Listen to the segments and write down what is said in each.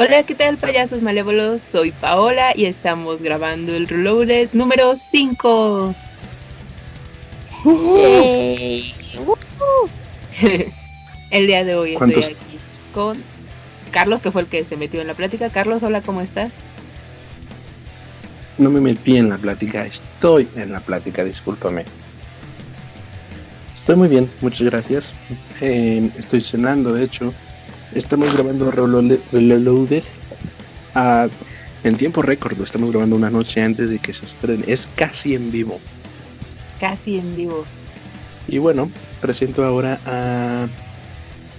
Hola, ¿qué tal payasos malévolos? Soy Paola y estamos grabando el Reloaded número 5. el día de hoy estoy aquí con Carlos, que fue el que se metió en la plática. Carlos, hola, ¿cómo estás? No me metí en la plática, estoy en la plática, discúlpame. Estoy muy bien, muchas gracias. Eh, estoy cenando, de hecho. Estamos grabando Reloaded a, en tiempo récord. Lo estamos grabando una noche antes de que se estrene. Es casi en vivo. Casi en vivo. Y bueno, presento ahora a,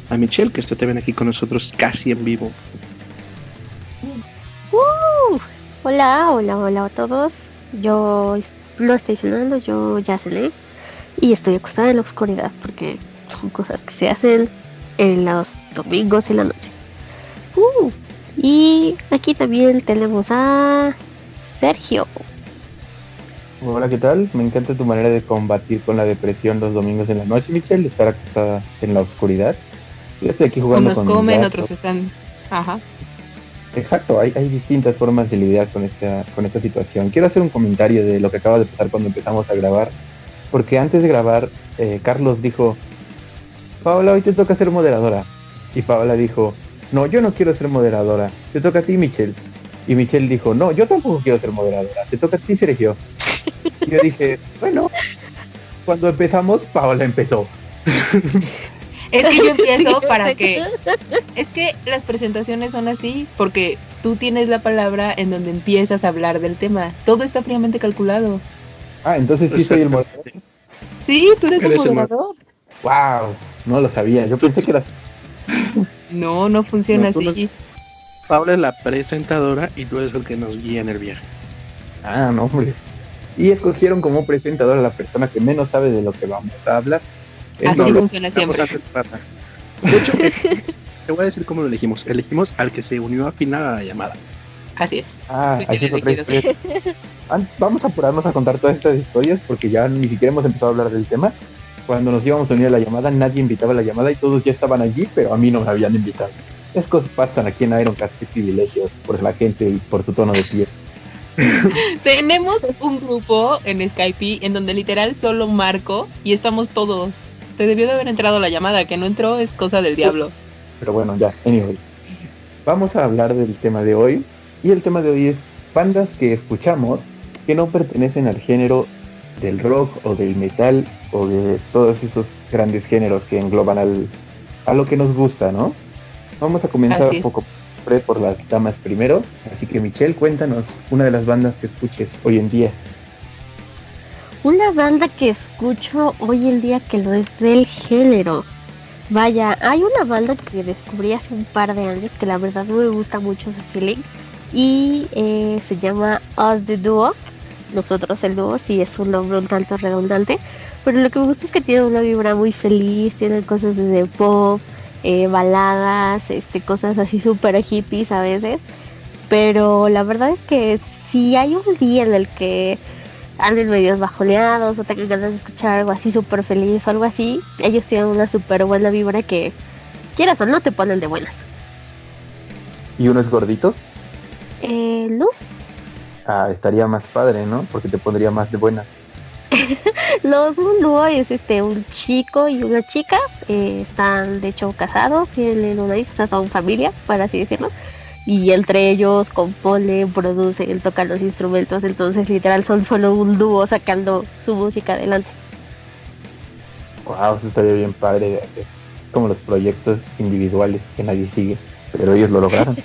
a Michelle, que está también aquí con nosotros casi en vivo. Uh, hola, hola, hola a todos. Yo no estoy cenando, yo ya cené. Y estoy acostada en la oscuridad porque son cosas que se hacen en los domingos en la noche. Uh, y aquí también tenemos a Sergio. Hola, ¿qué tal? Me encanta tu manera de combatir con la depresión los domingos en la noche, Michelle, de estar acostada en la oscuridad. Yo estoy aquí jugando Unos comen, otros están... Ajá. Exacto, hay, hay, distintas formas de lidiar con esta, con esta situación. Quiero hacer un comentario de lo que acaba de pasar cuando empezamos a grabar porque antes de grabar, eh, Carlos dijo, Paola, hoy te toca ser moderadora. Y Paola dijo, no, yo no quiero ser moderadora, te toca a ti, Michelle. Y Michelle dijo, no, yo tampoco quiero ser moderadora, te toca a ti, Sergio. Y yo dije, bueno, cuando empezamos, Paola empezó. Es que yo empiezo para que... Es que las presentaciones son así, porque tú tienes la palabra en donde empiezas a hablar del tema. Todo está fríamente calculado. Ah, entonces sí soy el moderador. Sí, tú eres, el moderador. Wow, no lo sabía. Yo pensé que eras. No, no funciona así. Paula es la presentadora y tú eres el que nos guía en el viaje. Ah, no, hombre. Y escogieron como presentadora a la persona que menos sabe de lo que vamos a hablar. Así funciona siempre. De hecho, te voy a decir cómo lo elegimos. Elegimos al que se unió a final a la llamada. Así es. Ah, así es. Vamos a apurarnos a contar todas estas historias porque ya ni siquiera hemos empezado a hablar del tema. Cuando nos íbamos a unir a la llamada, nadie invitaba a la llamada y todos ya estaban allí, pero a mí no me habían invitado. Es cosas pasan aquí en Ironcast, qué privilegios por la gente y por su tono de piel. Tenemos un grupo en Skype en donde literal solo Marco y estamos todos. Te debió de haber entrado la llamada, que no entró es cosa del diablo. Pero bueno, ya, anyway. Vamos a hablar del tema de hoy, y el tema de hoy es bandas que escuchamos que no pertenecen al género del rock o del metal o de todos esos grandes géneros que engloban al, a lo que nos gusta, ¿no? Vamos a comenzar un poco por las damas primero. Así que Michelle, cuéntanos una de las bandas que escuches hoy en día. Una banda que escucho hoy en día que lo es del género. Vaya, hay una banda que descubrí hace un par de años que la verdad no me gusta mucho su feeling y eh, se llama Us the Duo. Nosotros el dúo, sí es un nombre un tanto redundante, pero lo que me gusta es que tiene una vibra muy feliz, tiene cosas de pop, eh, baladas, este, cosas así súper hippies a veces, pero la verdad es que si hay un día en el que anden medios bajoneados o tengan ganas de escuchar algo así súper feliz o algo así, ellos tienen una súper buena vibra que quieras o no te ponen de buenas. ¿Y uno es gordito? Eh, no. Ah, estaría más padre, ¿no? Porque te pondría más de buena. Los un dúo es este un chico y una chica, eh, están de hecho casados, tienen una hija, o sea, son familia, por así decirlo. Y entre ellos componen, producen, tocan los instrumentos, entonces literal son solo un dúo sacando su música adelante. Wow, eso estaría bien padre, como los proyectos individuales que nadie sigue, pero ellos lo lograron.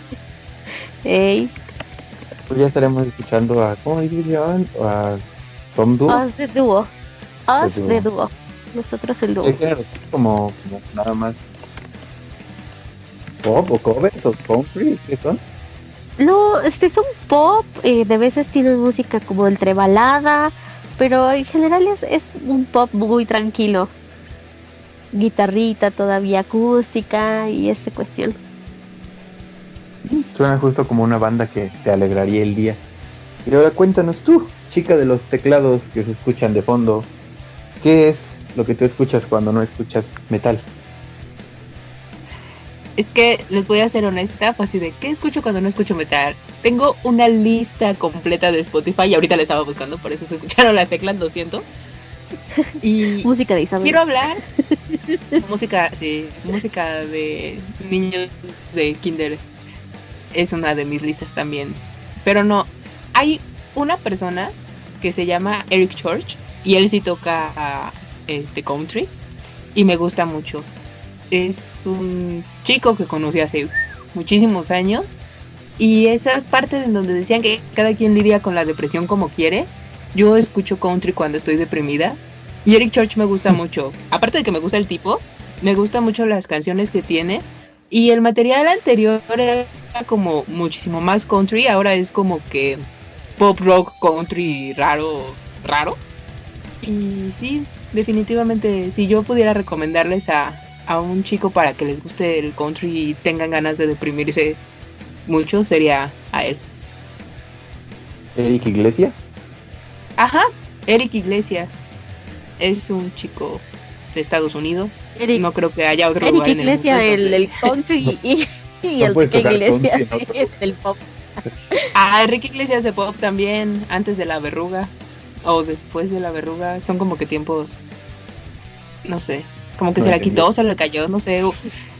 Ey, pues ya estaremos escuchando a, ¿cómo dirían? A Som Duo. Us de Duo. Us de Duo. Nosotros el dúo. Como, como nada más pop o covers o country, ¿qué son? No, este son pop, eh, de veces tienen música como entre balada, pero en general es, es un pop muy tranquilo. Guitarrita todavía acústica y esa cuestión. Suena justo como una banda que te alegraría el día. Y ahora cuéntanos tú, chica de los teclados que se escuchan de fondo, ¿qué es lo que tú escuchas cuando no escuchas metal? Es que les voy a ser honesta, fue así de ¿qué escucho cuando no escucho metal? Tengo una lista completa de Spotify y ahorita la estaba buscando, por eso se escucharon las teclas, lo siento. Y Música de Isabel. quiero hablar música, sí, música de niños de kinder es una de mis listas también. Pero no, hay una persona que se llama Eric Church y él sí toca este country y me gusta mucho. Es un chico que conocí hace muchísimos años y esa parte en donde decían que cada quien lidia con la depresión como quiere. Yo escucho country cuando estoy deprimida y Eric Church me gusta mucho. Aparte de que me gusta el tipo, me gusta mucho las canciones que tiene y el material anterior era como muchísimo más country, ahora es como que pop rock country raro, raro. Y sí, definitivamente, si yo pudiera recomendarles a, a un chico para que les guste el country y tengan ganas de deprimirse mucho, sería a él. Eric Iglesia. Ajá, Eric Iglesia. Es un chico de Estados Unidos. Eric, No creo que haya otro Eric lugar en el mundo el country y, No el Enrique tocar Iglesia country en otro es el pop. Ah, Enrique Iglesias de pop también, antes de la verruga o después de la verruga, son como que tiempos, no sé, como que No se la quitó, se le cayó, no sé.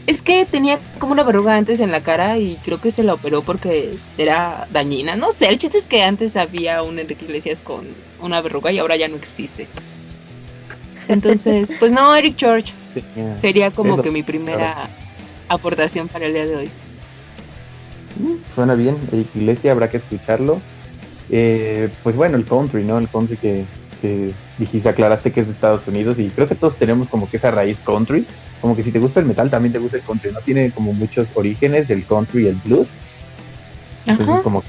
Es que tenía como una verruga antes en la cara y creo que se la operó porque era dañina, no sé, el chiste es que antes había un Enrique Iglesias con una verruga y ahora ya no existe. Entonces, pues no, Eric Church sería como que mi primera aportación para el día de hoy. Mm, Suena bien, Eric Iglesia, habrá que escucharlo. Eh, pues bueno, el country, ¿no? El country que, que dijiste, aclaraste que es de Estados Unidos y creo que todos tenemos como que esa raíz country. Como que si te gusta el metal, también te gusta el country, ¿no? Tiene como muchos orígenes del country y el blues. Entonces, Ajá. como que-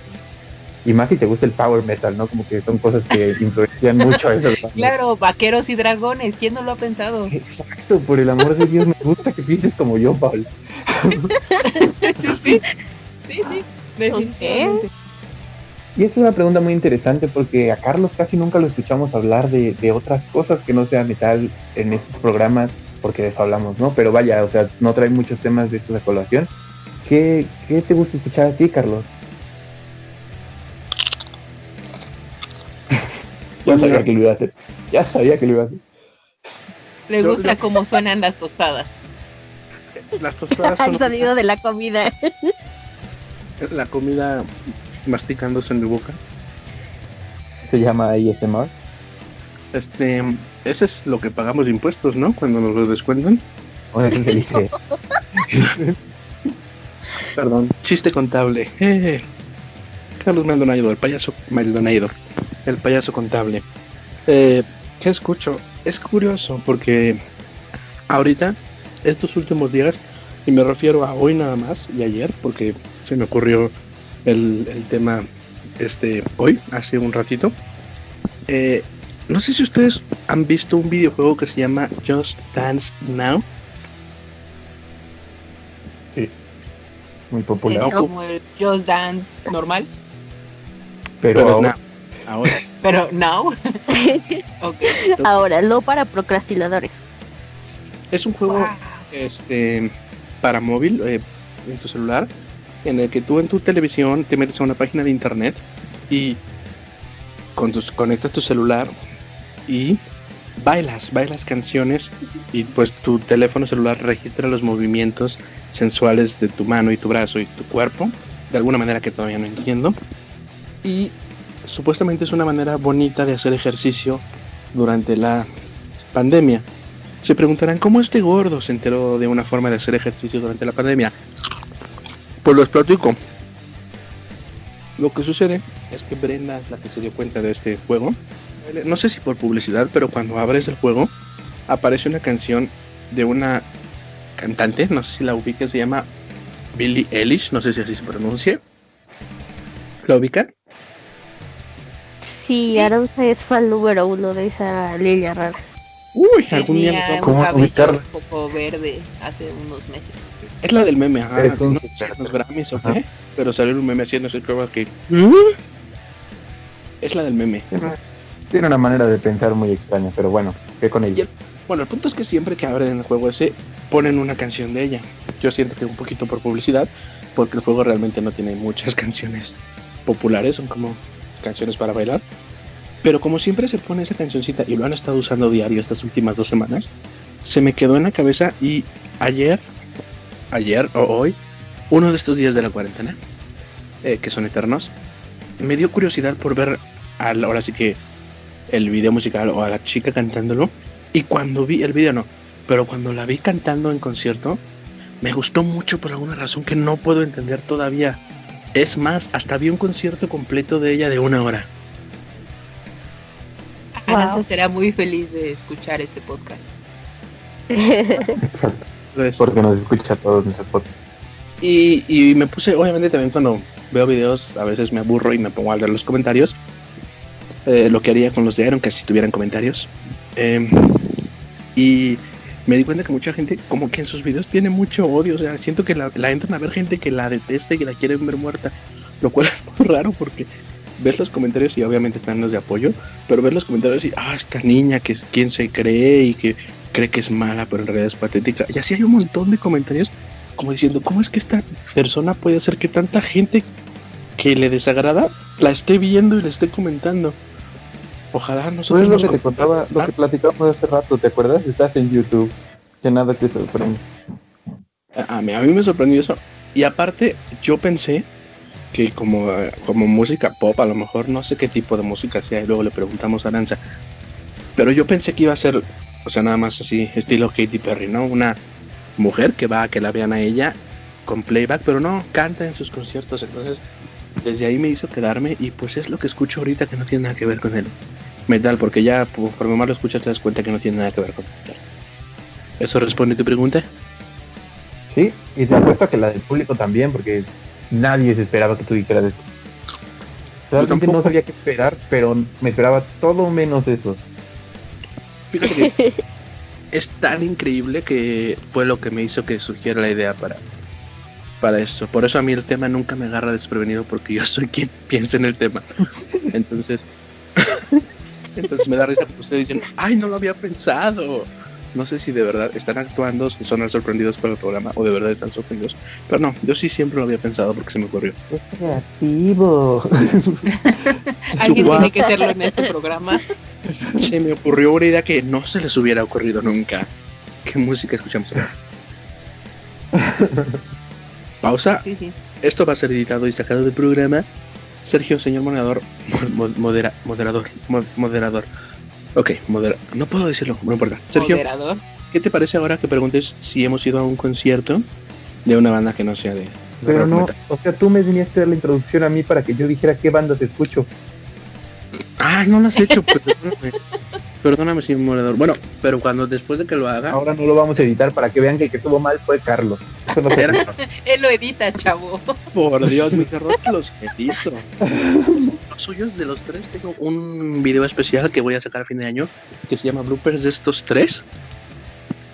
Y más si te gusta el power metal, ¿no? Como que son cosas que influencian mucho a bandas. Claro, vaqueros y dragones, ¿quién no lo ha pensado? Exacto, por el amor de Dios, me gusta que pienses como yo, Paul. sí, sí, sí, definitivamente. Y es una pregunta muy interesante porque a Carlos casi nunca lo escuchamos hablar de, de otras cosas que no sea metal en esos programas, porque de eso hablamos, ¿no? Pero vaya, o sea, no trae muchos temas de estos a colación. ¿Qué, qué te gusta escuchar a ti, Carlos? ya sabía que lo iba a hacer. Ya sabía que lo iba a hacer. Le gusta cómo suenan las tostadas. Las tostadas son El sonido de la comida. la comida masticándose en mi boca. Se llama ASMR. Este, ese es lo que pagamos de impuestos, ¿no? Cuando nos lo descuentan. O eso se dice. Perdón, chiste contable. Eh, Carlos Maldonado, el payaso Maldonado, el payaso contable. Eh, ¿Qué escucho? Es curioso porque ahorita, estos últimos días, y me refiero a hoy nada más y ayer, porque se me ocurrió el, el tema este hoy, hace un ratito. Eh, no sé si ustedes han visto un videojuego que se llama Just Dance Now. Sí. Muy Es popular. No. como el Just Dance normal, Pero, Pero ahora- now, ahora. pero now. Ahora, no para procrastinadores. Es un juego Wow. Este para móvil eh, en tu celular en el que tú en tu televisión te metes a una página de internet y con tus, conectas tu celular y bailas, bailas canciones y pues tu teléfono celular registra los movimientos sensuales de tu mano y tu brazo y tu cuerpo de alguna manera que todavía no entiendo y supuestamente es una manera bonita de hacer ejercicio durante la pandemia. Se preguntarán cómo este gordo se enteró de una forma de hacer ejercicio durante la pandemia. Pues los platico. Lo que sucede es que Brenda es la que se dio cuenta de este juego. No sé si por publicidad, pero cuando abres el juego aparece una canción de una cantante, no sé si la ubica, se llama Billie Eilish, no sé si así se pronuncia. ¿La ubica? Sí, Aranza es fan número uno de esa línea rara. Uy, algún día nos Tenía vamos- un poco verde hace unos meses. Es la del meme, ajá. Eres un no sé si experto. los Grammys o Ajá. qué, pero salió un meme haciendo ese prueba que. Es la del meme. Tiene- Tiene una manera de pensar muy extraña, pero bueno, ¿qué con ella? Bueno, el punto es que siempre que abren el juego ese, ponen una canción de ella. Yo siento que un poquito por publicidad, porque el juego realmente no tiene muchas canciones populares, son como canciones para bailar. Pero como siempre se pone esa cancioncita y lo han estado usando diario estas últimas dos semanas, se me quedó en la cabeza y ayer, ayer o hoy, uno de estos días de la cuarentena, eh, que son eternos, me dio curiosidad por ver, al, ahora sí que el video musical o a la chica cantándolo. Y cuando vi el video, no, pero cuando la vi cantando en concierto, me gustó mucho por alguna razón que no puedo entender todavía. Es más, hasta vi un concierto completo de ella de una hora. Aranza será muy feliz de escuchar este podcast. Exacto. Porque nos escucha todos nuestros podcasts. Y, y me puse, obviamente también cuando veo videos, a veces me aburro y me pongo a leer los comentarios. Eh, lo que haría con los de Iron, que si tuvieran comentarios. Eh, y me di cuenta que mucha gente, como que en sus videos tiene mucho odio. O sea, siento que la, la entran a ver gente que la detesta y que la quieren ver muerta. Lo cual es muy raro porque ves los comentarios y obviamente están los de apoyo, pero ves los comentarios y, ah, esta niña que es quien se cree y que cree que es mala, pero en realidad es patética. Y así hay un montón de comentarios como diciendo, ¿cómo es que esta persona puede hacer que tanta gente que le desagrada la esté viendo y le esté comentando? Ojalá nosotros... Pues lo que te contaba, lo que platicamos hace rato, ¿te acuerdas? Estás en YouTube, que nada te sorprende. A mí, a mí me sorprendió eso. Y aparte, yo pensé que como, como música pop, a lo mejor no sé qué tipo de música sea, y luego le preguntamos a Aranza. Pero yo pensé que iba a ser, o sea, nada más así, estilo Katy Perry, ¿no? Una mujer que va a que la vean a ella con playback, pero no, canta en sus conciertos. Entonces, desde ahí me hizo quedarme y pues es lo que escucho ahorita que no tiene nada que ver con el metal, porque ya conforme más lo escuchas te das cuenta que no tiene nada que ver con el metal. ¿Eso responde tu pregunta? Sí, y te apuesto que la del público también, porque nadie se esperaba que tú dijeras eso. Realmente no sabía qué esperar, pero me esperaba todo menos eso. Fíjate que es tan increíble que fue lo que me hizo que surgiera la idea para, para esto. Por eso a mí el tema nunca me agarra desprevenido porque yo soy quien piensa en el tema. Entonces, entonces me da risa porque ustedes dicen, ay, no lo había pensado. No sé si de verdad están actuando, si son sorprendidos por el programa o de verdad están sorprendidos. Pero no, yo sí siempre lo había pensado porque se me ocurrió. Es creativo. Alguien tiene que hacerlo en este programa. Se me ocurrió una idea que no se les hubiera ocurrido nunca. ¿Qué música escuchamos ahora? Pausa. Sí, sí. Esto va a ser editado y sacado del programa. Sergio, señor moderador, mo- modera- moderador, mo- moderador. Ok, modera no puedo decirlo, no importa. Sergio, Moderador. ¿qué te parece ahora que preguntes si hemos ido a un concierto de una banda que no sea de, de Pero no, metal? o sea, tú me tenías que dar la introducción a mí para que yo dijera qué banda te escucho. Ah, no lo has hecho, perdóname. Perdóname, señor moderador. Bueno, pero cuando después de que lo haga, Ahora no lo vamos a editar para que vean que el que estuvo mal fue Carlos. Eso no Él lo edita, chavo. por Dios, mis errores los edito. Suyos de los tres tengo un video especial que voy a sacar a fin de año que se llama Bloopers de estos tres.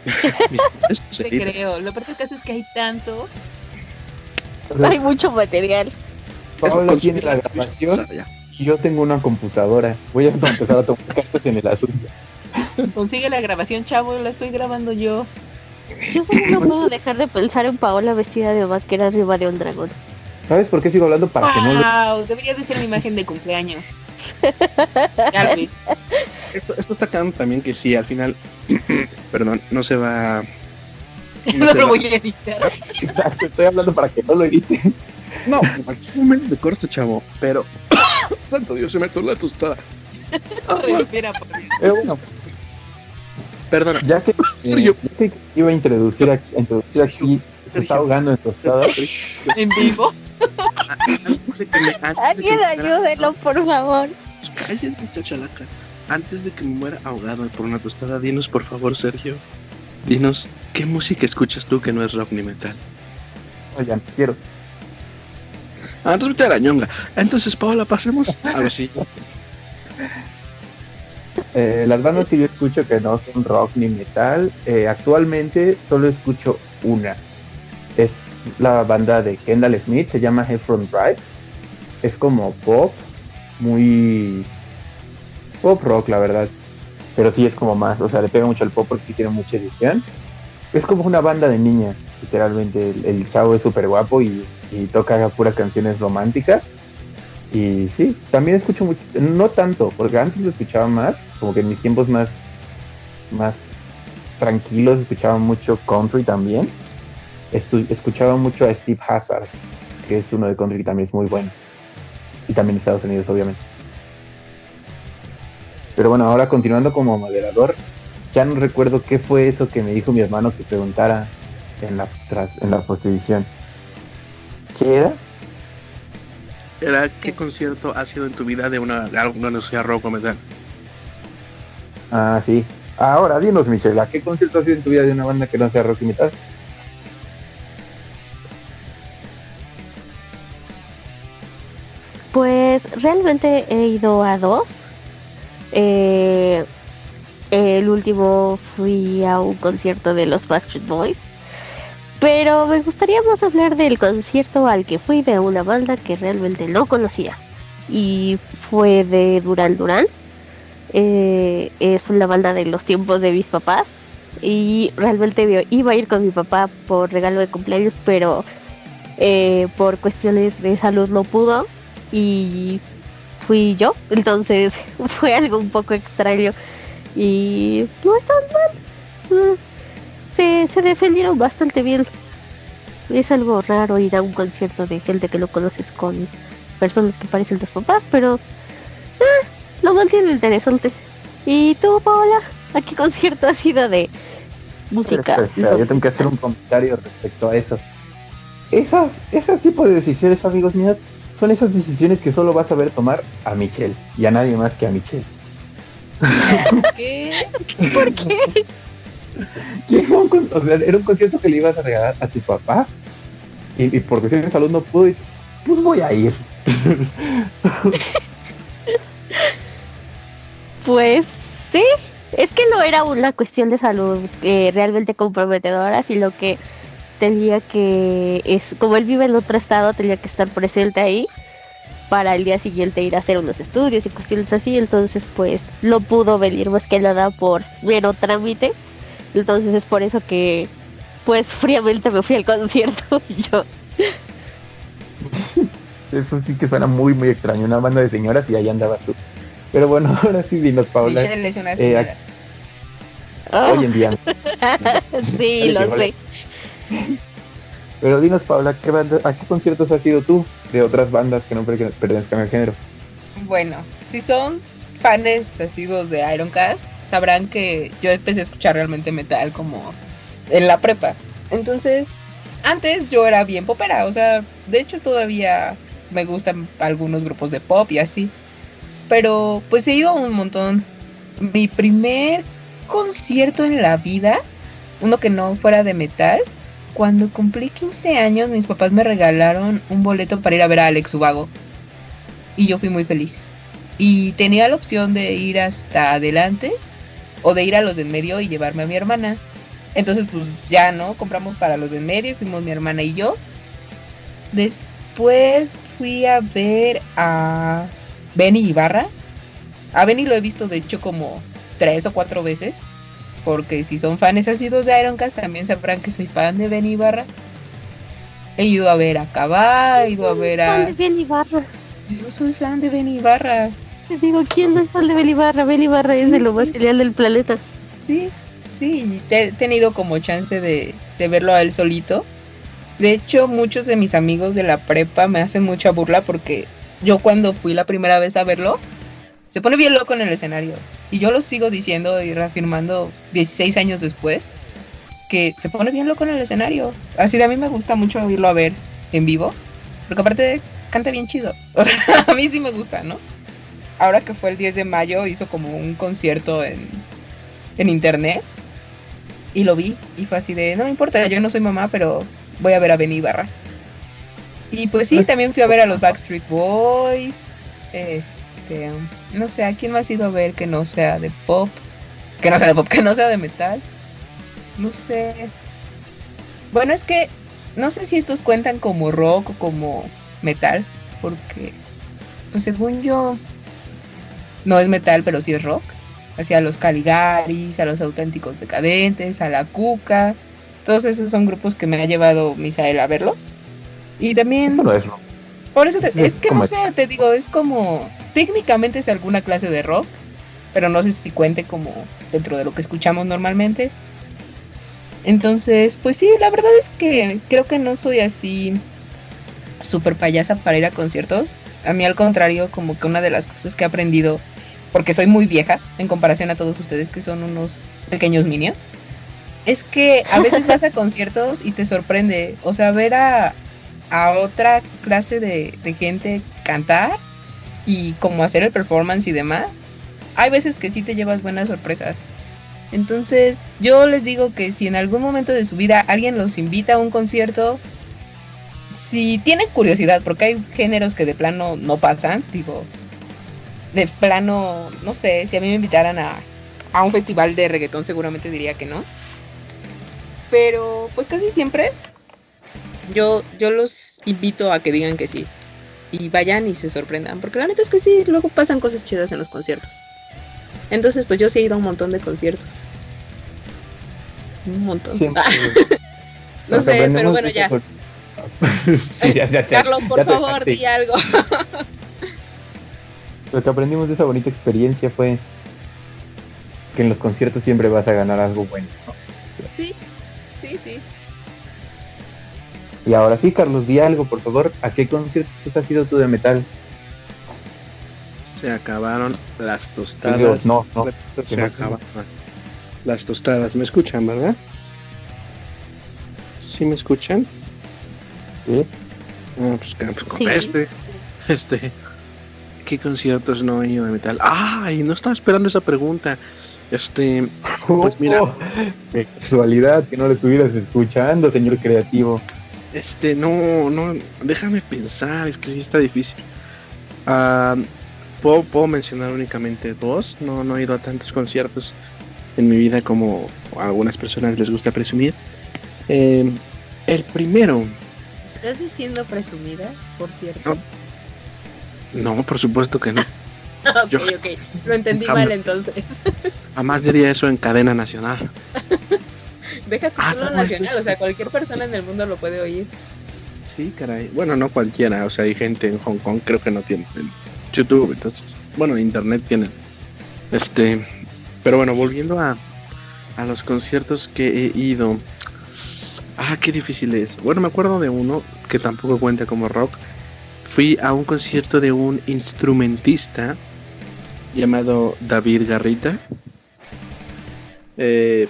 Los Te creo. Lo peor del caso es que hay tantos. Hay mucho material. Paola Eso, tiene la grabación y yo tengo una computadora. Voy a empezar a tomar cartas en el asunto. Consigue la grabación, chavo. La estoy grabando yo. Yo solo no puedo dejar de pensar en Paola vestida de vaquera arriba de un dragón. ¿Sabes por qué sigo hablando? Para que no lo... Wow, debería de ser mi imagen de cumpleaños. Esto, esto está quedando también que sí, al final, perdón, no se va. No, se lo va- voy a editar. Exacto, estoy hablando para que no lo editen. No, en cualquier momento de corto, chavo, pero. Santo Dios, se me atoró la tostada. Respira, por Dios. Eh, bueno, Perdona, ya que, Sergio. ya que iba a introducir aquí, a introducir aquí se está ahogando en tostada. En vivo. Antes de antes de Alguien ayúdenlo, por favor. Cállense, chachalacas. Antes de que me muera ahogado por una tostada, dinos por favor, Sergio. Dinos, ¿qué música escuchas tú que no es rock ni metal? Oigan, quiero. Ah, entonces vete a la ñonga. Entonces, Paola, pasemos a ver si. Eh, las bandas que yo escucho que no son rock ni metal, eh, actualmente solo escucho una. Es la banda de Kendall Smith, se llama Heffron Drive. Es como pop, muy pop rock, la verdad. Pero sí es como más, o sea, le pega mucho al pop porque sí tiene mucha edición. es como una banda de niñas, literalmente. El, el chavo es súper guapo y, y toca puras canciones románticas. Y sí, también escucho mucho, no tanto, porque antes lo escuchaba más, como que en mis tiempos más, más tranquilos escuchaba mucho country también. Escuchaba mucho a Steve Hazard, que es uno de country que también es muy bueno. Y también Estados Unidos, obviamente. Pero bueno, ahora continuando como moderador, ya no recuerdo qué fue eso que me dijo mi hermano que preguntara en la, tras- en la postedición. ¿Qué era? Era, ¿Qué concierto ha sido en tu vida de una, algo, no sea rock o metal? Ah, sí. Ahora, dinos, Michelle, ¿a qué concierto has ido en tu vida de una banda que no sea rock y metal? Pues realmente he ido a dos. Eh, el último fui a un concierto de los Backstreet Boys. Pero me gustaría más hablar del concierto al que fui de una banda que realmente no conocía. Y fue de Duran Duran. Eh, es una banda de los tiempos de mis papás. Y realmente iba a ir con mi papá por regalo de cumpleaños, pero eh, por cuestiones de salud no pudo y fui yo, entonces fue algo un poco extraño y no estaban mal. Mm, Se, se defendieron bastante bien. Es algo raro ir a un concierto de gente que no conoces con personas que parecen tus papás, pero eh, lo mantiene interesante. ¿Y tú, Paola? ¿A qué concierto has ido de música? Espera, espera, espera, yo tengo que hacer un comentario respecto a eso. Esas, esos tipos de decisiones, amigos míos, son esas decisiones que solo vas a ver tomar a Michelle y a nadie más que a Michelle. ¿Qué? ¿Por qué? Un o sea, era un concierto que le ibas a regalar a tu papá y, y por cuestiones de salud no pudo y pues voy a ir. Pues sí, es que no era una cuestión de salud eh, realmente comprometedora, sino que tenía que, es como él vive en otro estado, tenía que estar presente ahí para el día siguiente ir a hacer unos estudios y cuestiones así, entonces pues no pudo venir más que nada por mero trámite, entonces es por eso que pues fríamente me fui al concierto y yo. Eso sí que suena muy, muy extraño. Una banda de señoras y ahí andabas tú. Pero bueno, ahora sí, dinos, Paula. Michelle es una eh, Hoy en día. sí, lo sé. Pero dinos, Paula, ¿qué banda, ¿a qué conciertos has ido tú de otras bandas que no pertenezcan al género? Bueno, si son fans asiduos de Ironcast, sabrán que yo empecé a escuchar realmente metal como en la prepa. Entonces, antes yo era bien popera, o sea, de hecho todavía me gustan algunos grupos de pop y así. Pero pues he ido un montón. Mi primer concierto en la vida, uno que no fuera de metal, cuando cumplí 15 años mis papás me regalaron un boleto para ir a ver a Alex Ubago. Y yo fui muy feliz. Y tenía la opción de ir hasta adelante o de ir a los de en medio y llevarme a mi hermana. Entonces, pues ya, ¿no? Compramos para los de en medio y fuimos mi hermana y yo. Después fui a ver a Benny Ibarra. A Benny lo he visto, de hecho, como tres o cuatro veces. Porque si son fans asiduos de Ironcast, también sabrán que soy fan de Benny Ibarra. He ido a ver a Cabá, he ido a ver Fan a. de Benny Barra. Yo soy fan de Benny Ibarra. Te digo, ¿quién no es fan de Benny Barra? Benny Barra es de lo más genial del planeta. Sí, sí, he tenido como chance de, de verlo a él solito. De hecho, muchos de mis amigos de la prepa me hacen mucha burla porque yo cuando fui la primera vez a verlo, se pone bien loco en el escenario. Y yo lo sigo diciendo y reafirmando 16 años después, que se pone bien loco en el escenario. Así de a mí me gusta mucho irlo a ver en vivo, porque aparte canta bien chido. O sea, a mí sí me gusta, ¿no? Ahora que fue el 10 de mayo, hizo como un concierto en, en internet y lo vi y fue así de, no me importa, yo no soy mamá, pero voy a ver a Benny Ibarra. Y pues sí, Pues- también fui a ver a los Backstreet Boys. Este, no sé, ¿a quién más he ido a ver que no sea de pop? Que no sea de pop, que no sea de metal. No sé. Bueno, es que no sé si estos cuentan como rock o como metal, porque pues según yo no es metal, pero sí es rock hacia los Caligaris, a los auténticos decadentes, a la Cuca. Todos esos son grupos que me ha llevado Misael a verlos. Y también... Eso no es rock. Por eso te- Es es que no sé, te digo, es como técnicamente es alguna clase de rock, pero no sé si cuente como dentro de lo que escuchamos normalmente. Entonces, pues sí, la verdad es que creo que no soy así súper payasa para ir a conciertos. A mí al contrario, como que una de las cosas que he aprendido, porque soy muy vieja en comparación a todos ustedes que son unos pequeños minions, es que a veces vas a conciertos y te sorprende. O sea, ver a, a otra clase de, de gente cantar y como hacer el performance y demás, hay veces que sí te llevas buenas sorpresas. Entonces, yo les digo que si en algún momento de su vida alguien los invita a un concierto, si tienen curiosidad, porque hay géneros que de plano no pasan, digo, de plano, no sé, si a mí me invitaran a, a un festival de reggaetón seguramente diría que no. Pero pues casi siempre yo, yo los invito a que digan que sí. Y vayan y se sorprendan. Porque la neta es que sí, luego pasan cosas chidas en los conciertos. Entonces, pues yo sí he ido a un montón de conciertos. Un montón. Siempre- no sé, pero bueno, ya. sí, ya, ya, ya. Carlos, por favor, di algo. Lo que aprendimos de esa bonita experiencia fue que en los conciertos siempre vas a ganar algo bueno. ¿no? sí, sí, sí. Y ahora sí, Carlos, di algo, por favor. ¿A qué conciertos has ido tú de metal? Se acabaron las Digo, tostadas. no, no. Se no, acabaron las tostadas. ¿Me escuchan, verdad? ¿Sí me escuchan? ¿Sí? Ah, pues, ca- pues, con Sí. este. Este. ¿Qué conciertos no he ido de metal? ¡Ay! No estaba esperando esa pregunta. Este. Pues mira. Oh, qué casualidad que no lo estuvieras escuchando, señor creativo. Este, no, no, déjame pensar, es que sí está difícil. Ah, puedo, puedo mencionar únicamente dos, no, no he ido a tantos conciertos en mi vida como a algunas personas les gusta presumir. Eh, el primero, ¿Estás diciendo presumida, por cierto? No. no, por supuesto que no, ok, Yo- ok. Lo entendí Jamás. mal entonces. jamás diría eso en cadena nacional. Deja tu Ah, título no, nacional, esto es- o sea, cualquier persona en el mundo lo puede oír. Sí, caray, bueno, no cualquiera, o sea, hay gente en Hong Kong, creo que no tiene en YouTube, entonces, bueno, en Internet tienen. Este, pero bueno, volviendo a, a los conciertos que he ido. Ah, qué difícil es. Bueno, me acuerdo de uno que tampoco cuenta como rock. Fui a un concierto de un instrumentista llamado David Garrita. Eh,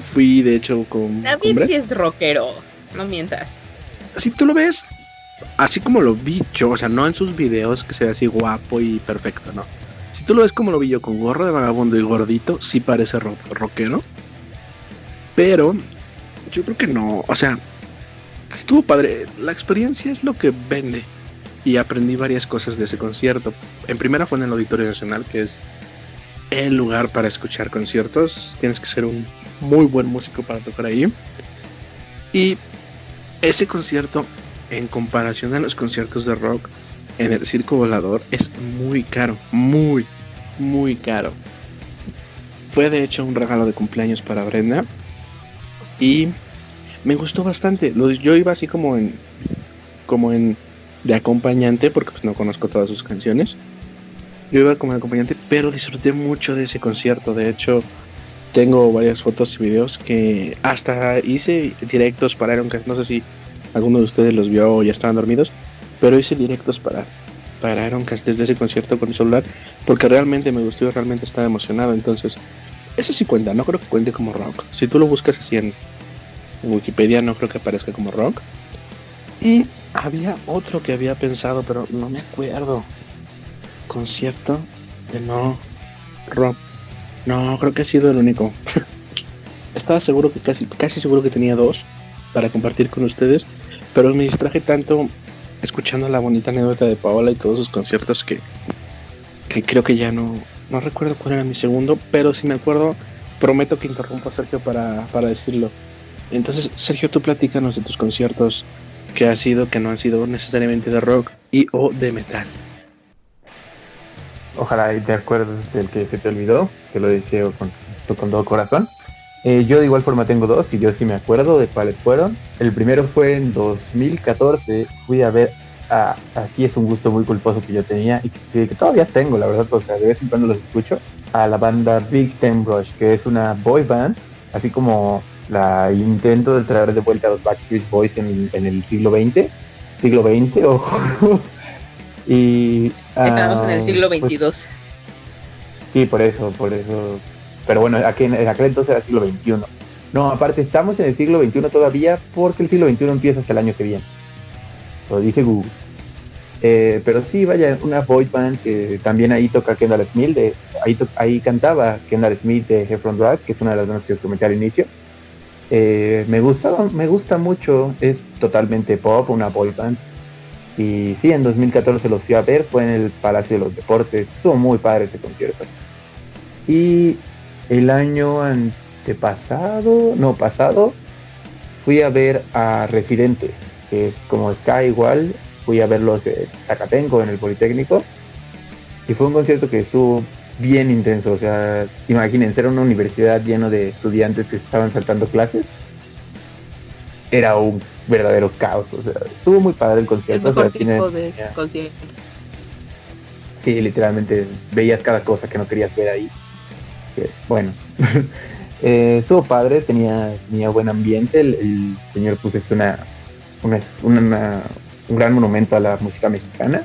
fui de hecho con, David sí es rockero, no mientas. Si tú lo ves así como lo vi yo, o sea, no en sus videos que se ve así guapo y perfecto, no. Si tú lo ves como lo vi yo con gorro de vagabundo y gordito, sí parece ro- rockero. Pero yo creo que no, o sea, estuvo padre. La experiencia es lo que vende. Y aprendí varias cosas de ese concierto. En primera fue en el Auditorio Nacional, que es el lugar para escuchar conciertos. Tienes que ser un muy buen músico para tocar ahí. Y ese concierto, en comparación a los conciertos de rock en el circo volador, es muy caro. Muy, muy caro. Fue de hecho un regalo de cumpleaños para Brenda. Y me gustó bastante. Yo iba así como en. como en. de acompañante, porque pues no conozco todas sus canciones. Yo iba como acompañante, pero disfruté mucho de ese concierto. De hecho, tengo varias fotos y videos que hasta hice directos para Ironcast. No sé si alguno de ustedes los vio o ya estaban dormidos, pero hice directos para, para Ironcast desde ese concierto con el celular, porque realmente me gustó y realmente estaba emocionado. Entonces, eso sí cuenta, no creo que cuente como rock. Si tú lo buscas así en Wikipedia, no creo que aparezca como rock. Y había otro que había pensado, pero no me acuerdo. Concierto de no rock. No, creo que ha sido el único. Estaba seguro que casi, casi seguro que tenía dos para compartir con ustedes, pero me distraje tanto escuchando la bonita anécdota de Paola y todos sus conciertos que, que creo que ya no, no recuerdo cuál era mi segundo, pero si me acuerdo, prometo que interrumpo a Sergio para, para decirlo. Entonces, Sergio, tú platícanos de tus conciertos que ha sido, que no han sido necesariamente de rock y o de metal. Ojalá y te acuerdes del que se te olvidó, que lo deseo con, con todo corazón. Eh, yo de igual forma tengo dos y yo sí me acuerdo de cuáles fueron. El primero fue en 2014, fui a ver a, así es un gusto muy culposo que yo tenía y que, todavía tengo, la verdad, o sea, de vez en cuando los escucho, a la banda Big Ten Rush, que es una boy band, así como la intento de traer de vuelta a los Backstreet Boys en, el siglo XX, siglo XX, o y... Estamos en el ah, siglo XXII. Pues, sí, por eso, por eso pero bueno, aquí en, aquel entonces era el siglo XXI. No, aparte estamos en el siglo XXI todavía porque el siglo XXI empieza hasta el año que viene. Lo dice Google. Eh, pero sí, vaya, una boy band que también ahí toca Kendall Smith, de, ahí, ahí cantaba Kendall Smith de Heffron Drag, que es una de las bandas que os comenté al inicio. Eh, me gustaba, me gusta mucho, es totalmente pop, una boy band. Y sí, en 2014 los fui a ver, fue en el Palacio de los Deportes, estuvo muy padre ese concierto. Y el año antepasado, no pasado, fui a ver a Residente, que es como Sky igual, fui a verlos en Zacatenco en el Politécnico y fue un concierto que estuvo bien intenso, o sea, imagínense, era una universidad lleno de estudiantes que estaban saltando clases. Era un verdadero caos, o sea, estuvo muy padre el concierto. El mejor tipo de concierto. Sí, literalmente veías cada cosa que no querías ver ahí bueno, eh, estuvo padre, tenía, tenía buen ambiente, el, señor pues es una, un gran monumento a la música mexicana.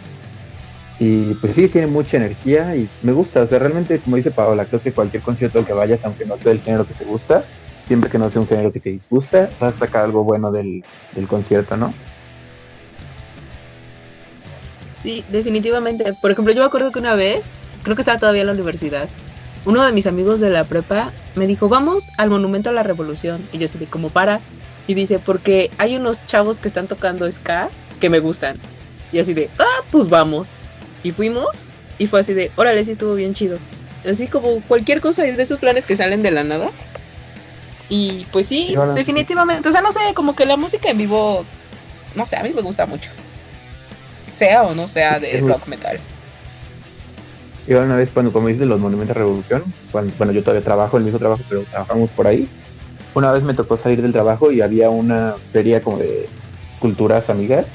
Y pues sí, tiene mucha energía y me gusta, o sea, realmente como dice Paola, creo que cualquier concierto al que vayas, aunque no sea el género que te gusta, siempre que no sea un género que te disgusta, vas a sacar algo bueno del, del concierto, ¿no? Sí, definitivamente. Por ejemplo, yo me acuerdo que una vez, creo que estaba todavía en la universidad, uno de mis amigos de la prepa me dijo, vamos al Monumento a la Revolución. Y yo así como para. Y dice, porque hay unos chavos que están tocando ska que me gustan. Y así de, ah, pues vamos. Y fuimos y fue así de, órale, sí estuvo bien chido. Así como cualquier cosa de esos planes que salen de la nada. Y pues sí, definitivamente. O sea, no sé, como que la música en vivo, no sé, a mí me gusta mucho. Sea o no sea de rock metal. Y una vez cuando, como dices, los monumentos de revolución, bueno, yo todavía trabajo, el mismo trabajo, pero trabajamos por ahí. Una vez me tocó salir del trabajo y había una feria como de culturas amigas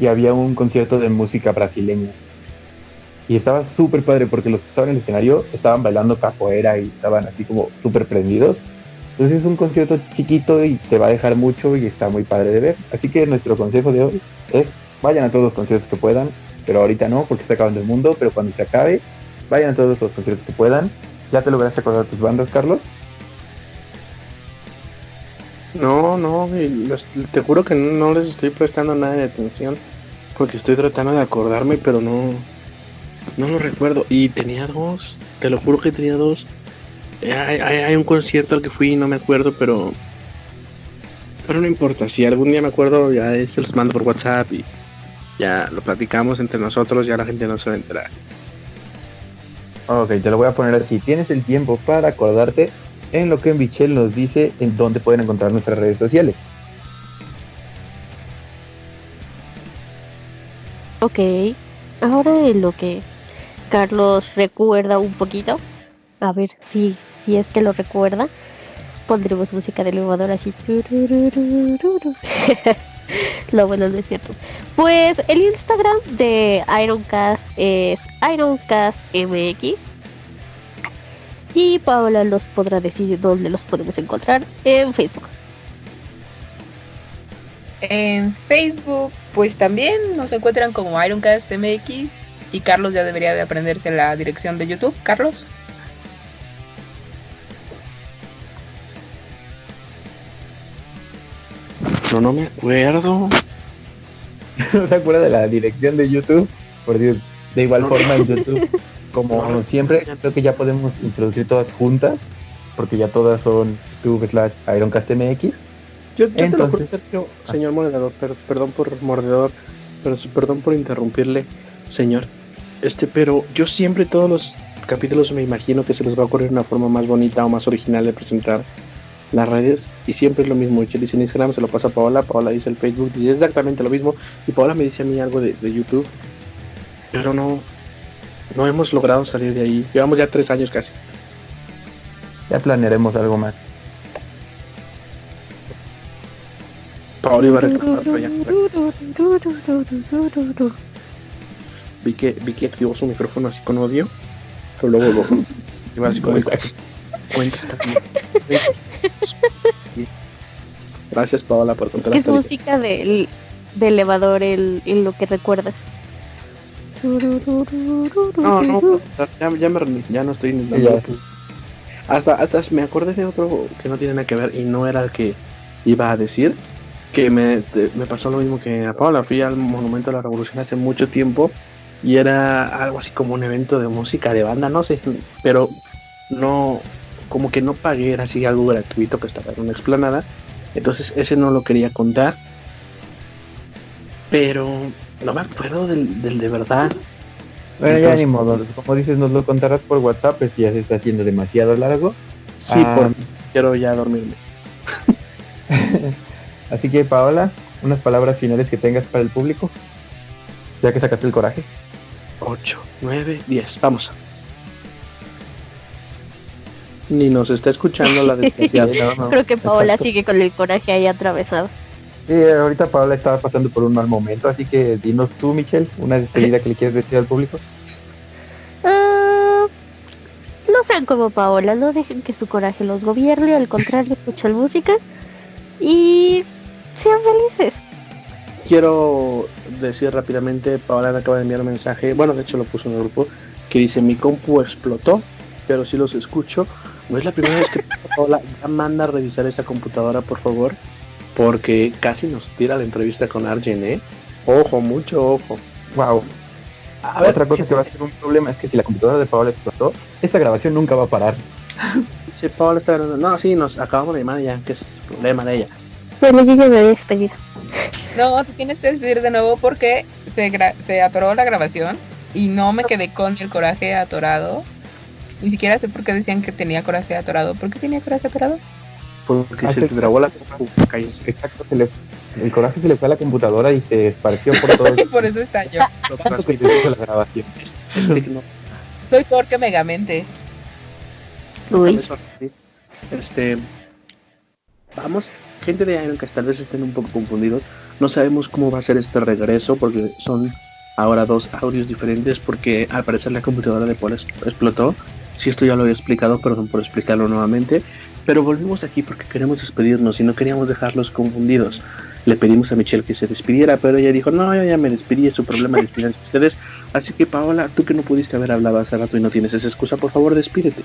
y había un concierto de música brasileña. Y estaba súper padre porque los que estaban en el escenario estaban bailando capoeira y estaban así como súper prendidos. Entonces es un concierto chiquito y te va a dejar mucho y está muy padre de ver. Así que nuestro consejo de hoy es vayan a todos los conciertos que puedan, pero ahorita no, porque está acabando el mundo, pero cuando se acabe, vayan a todos los conciertos que puedan. ¿Ya te lograste acordar tus bandas, Carlos? No, no, te juro que no, les estoy prestando nada de atención, porque estoy tratando de acordarme, pero no, no lo recuerdo. Y tenía dos, te lo juro que tenía dos. Hay, hay, un concierto al que fui, no me acuerdo, pero... Pero no importa, si algún día me acuerdo, ya se los mando por WhatsApp y ya lo platicamos entre nosotros, ya la gente no se va a enterar. Ok, te lo voy a poner así. Tienes el tiempo para acordarte en lo que Michelle nos dice en dónde pueden encontrar nuestras redes sociales. Ok, ahora en lo que Carlos recuerda un poquito, a ver si, si es que lo recuerda, pondremos música de elevador así. Lo bueno no es cierto. Pues el Instagram de Ironcast es IroncastMX. Y Paola los podrá decir dónde los podemos encontrar en Facebook. En Facebook, pues también nos encuentran como IroncastMX. Y Carlos ya debería de aprenderse la dirección de YouTube. Carlos. No me acuerdo. ¿No se acuerda de la dirección de YouTube? Por Dios, de igual forma en YouTube, como siempre, creo que ya podemos introducir todas juntas, porque ya todas son YouTube slash IroncastMX. Yo, yo te lo juro, señor mordedor, perdón por mordedor, pero perdón por interrumpirle, señor. Este, pero yo siempre todos los capítulos me imagino que se les va a ocurrir una forma más bonita o más original de presentar las redes y siempre es lo mismo. Michelle dice en Instagram, se lo pasa a Paola, Paola dice el Facebook, dice exactamente lo mismo. Y Paola me dice a mí algo de, de YouTube, pero no, no hemos logrado salir de ahí. Llevamos ya tres años casi. Ya planearemos algo más. Paola iba a reclamar, pero ya. Vi que, vi que activó su micrófono así con odio, pero luego, luego iba así como. Pues cuenta esta Gracias Paola por contar ¿Qué esta es música del, de elevador el, el lo que recuerdas? No, no, ya, ya me rendí, ya no estoy intentando. Hasta, hasta me acordé de otro que no tiene nada que ver y no era el que iba a decir. Que me, te- me pasó lo mismo que a Paola. Fui al Monumento de la Revolución hace mucho tiempo y era algo así como un evento de música de banda, no sé, pero no, como que no pagué, era así algo gratuito que estaba en una explanada. Entonces ese no lo quería contar. Pero no me acuerdo del, del de verdad. Bueno, ya ni modo. Como dices, nos lo contarás por WhatsApp, es que ya se está haciendo demasiado largo. Sí, Ah, por quiero ya dormirme. Así que, Paola, unas palabras finales que tengas para el público. Ya que sacaste el coraje. 8, 9, 10. Vamos. Ni nos está escuchando la desgraciada. No, no. Creo que Paola Exacto. sigue con el coraje ahí atravesado. Sí, ahorita Paola estaba pasando por un mal momento, así que dinos tú, Michelle, una despedida que le quieres decir al público. Ah, no sean como Paola, no dejen que su coraje los gobierne, al contrario, escuchen música y sean felices. Quiero decir rápidamente, Paola me acaba de enviar un mensaje, bueno, de hecho lo puso en el grupo, que dice, mi compu explotó, pero sí los escucho. No es la primera vez que Paola ya manda a revisar esa computadora, por favor, porque casi nos tira la entrevista con Arjen, ¿eh? Ojo, mucho ojo. Wow. A ver, Otra cosa que va a ser un problema es que si la computadora de Paola explotó, esta grabación nunca va a parar. Sí, Paola está grabando. No, sí, nos acabamos de llamar ya, que es el problema de ella. Bueno, yo ya me había despedido. No, te tienes que despedir de nuevo porque se, gra- se atoró la grabación y no me quedé con el coraje atorado. Ni siquiera sé por qué decían que tenía coraje atorado. ¿Por qué tenía coraje atorado? Porque se que- te grabó la. Exacto, se le- el coraje se le fue a la computadora y se esparció por todo Y por eso estalló. tanto que te hizo la grabación. Soy peor que Megamente. Uy. Este. Vamos, gente de Ironcast, tal vez estén un poco confundidos. No sabemos cómo va a ser este regreso porque son ahora dos audios diferentes porque al parecer la computadora de Paul explotó. Si esto ya lo había explicado, perdón por explicarlo nuevamente. Pero volvimos aquí porque queremos despedirnos y no queríamos dejarlos confundidos. Le pedimos a Michelle que se despidiera, pero ella dijo, no, yo ya me despedí, es su problema, despidanse ustedes. Así que Paola, tú que no pudiste haber hablado hace rato y no tienes esa excusa, por favor despídete.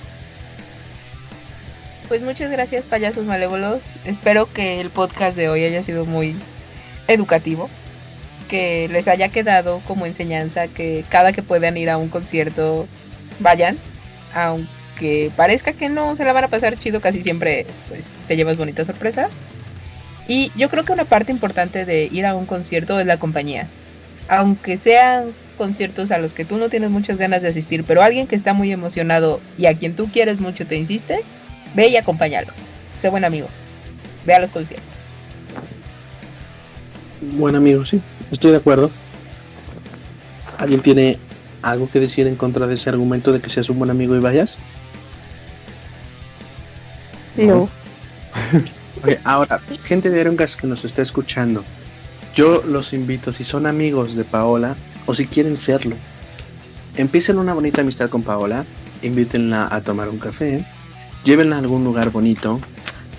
Pues muchas gracias, payasos malévolos. Espero que el podcast de hoy haya sido muy educativo. Que les haya quedado como enseñanza que cada que puedan ir a un concierto, vayan. Aunque parezca que no se la van a pasar chido, casi siempre pues te llevas bonitas sorpresas. Y yo creo que una parte importante de ir a un concierto es la compañía. Aunque sean conciertos a los que tú no tienes muchas ganas de asistir, pero alguien que está muy emocionado y a quien tú quieres mucho te insiste, Ve y acompáñalo. Sé buen amigo. Ve a los conciertos. Buen amigo, sí, estoy de acuerdo. ¿Alguien tiene algo que decir en contra de ese argumento de que seas un buen amigo y vayas? No. Ahora, gente de Aeroncast que nos está escuchando, yo los invito, si son amigos de Paola o si quieren serlo, empiecen una bonita amistad con Paola, invítenla a tomar un café, llévenla a algún lugar bonito,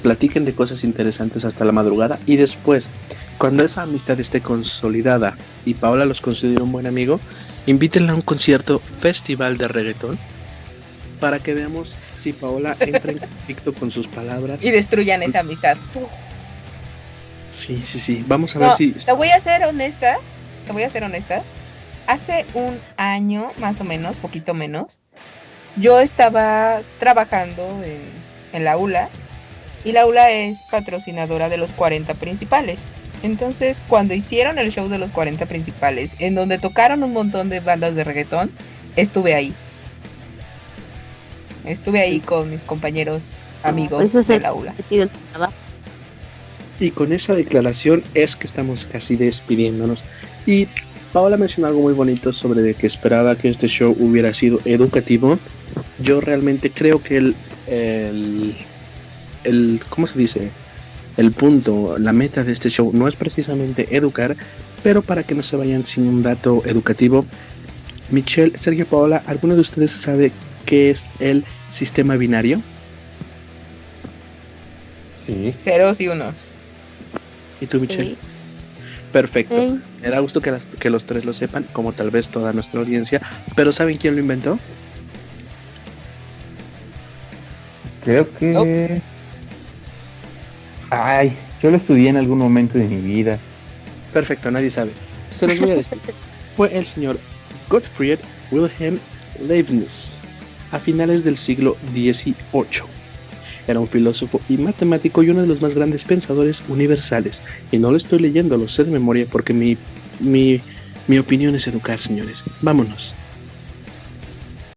platiquen de cosas interesantes hasta la madrugada y después, cuando esa amistad esté consolidada y Paola los considere un buen amigo, invítenla a un concierto festival de reggaetón para que veamos si Paola entra en conflicto con sus palabras. Y destruyan esa amistad. Sí, sí, sí. Vamos a ver si. te voy a ser honesta. Te voy a ser honesta. Hace un año, más o menos, poquito menos, yo estaba trabajando en, en la ULA. Y la ULA es patrocinadora de los 40 principales. Entonces, cuando hicieron el show de los 40 principales, en donde tocaron un montón de bandas de reggaetón, estuve ahí. Estuve ahí con mis compañeros amigos Eso es de el- la ULA. Metido en tu trabajo. Y con esa declaración es que estamos casi despidiéndonos. Y Paola mencionó algo muy bonito sobre de que esperaba que este show hubiera sido educativo. Yo realmente creo que el, el, el ¿cómo se dice? El punto, la meta de este show no es precisamente educar, pero para que no se vayan sin un dato educativo, Michelle, Sergio Paola, ¿alguno de ustedes sabe qué es el sistema binario? Sí. Ceros y unos. ¿Y tú, Michelle? Sí. Perfecto. Sí. Me da gusto que, las- que los tres lo sepan, como tal vez toda nuestra audiencia. Pero ¿saben quién lo inventó? Creo que. Ay, yo lo estudié en algún momento de mi vida. Perfecto, nadie sabe. Se los voy a decir. Fue el señor Gottfried Wilhelm Leibniz a finales del siglo XVIII. Era un filósofo y matemático y uno de los más grandes pensadores universales. Y no lo estoy leyendo, lo sé de memoria porque mi, mi, mi opinión es educar, señores. Vámonos.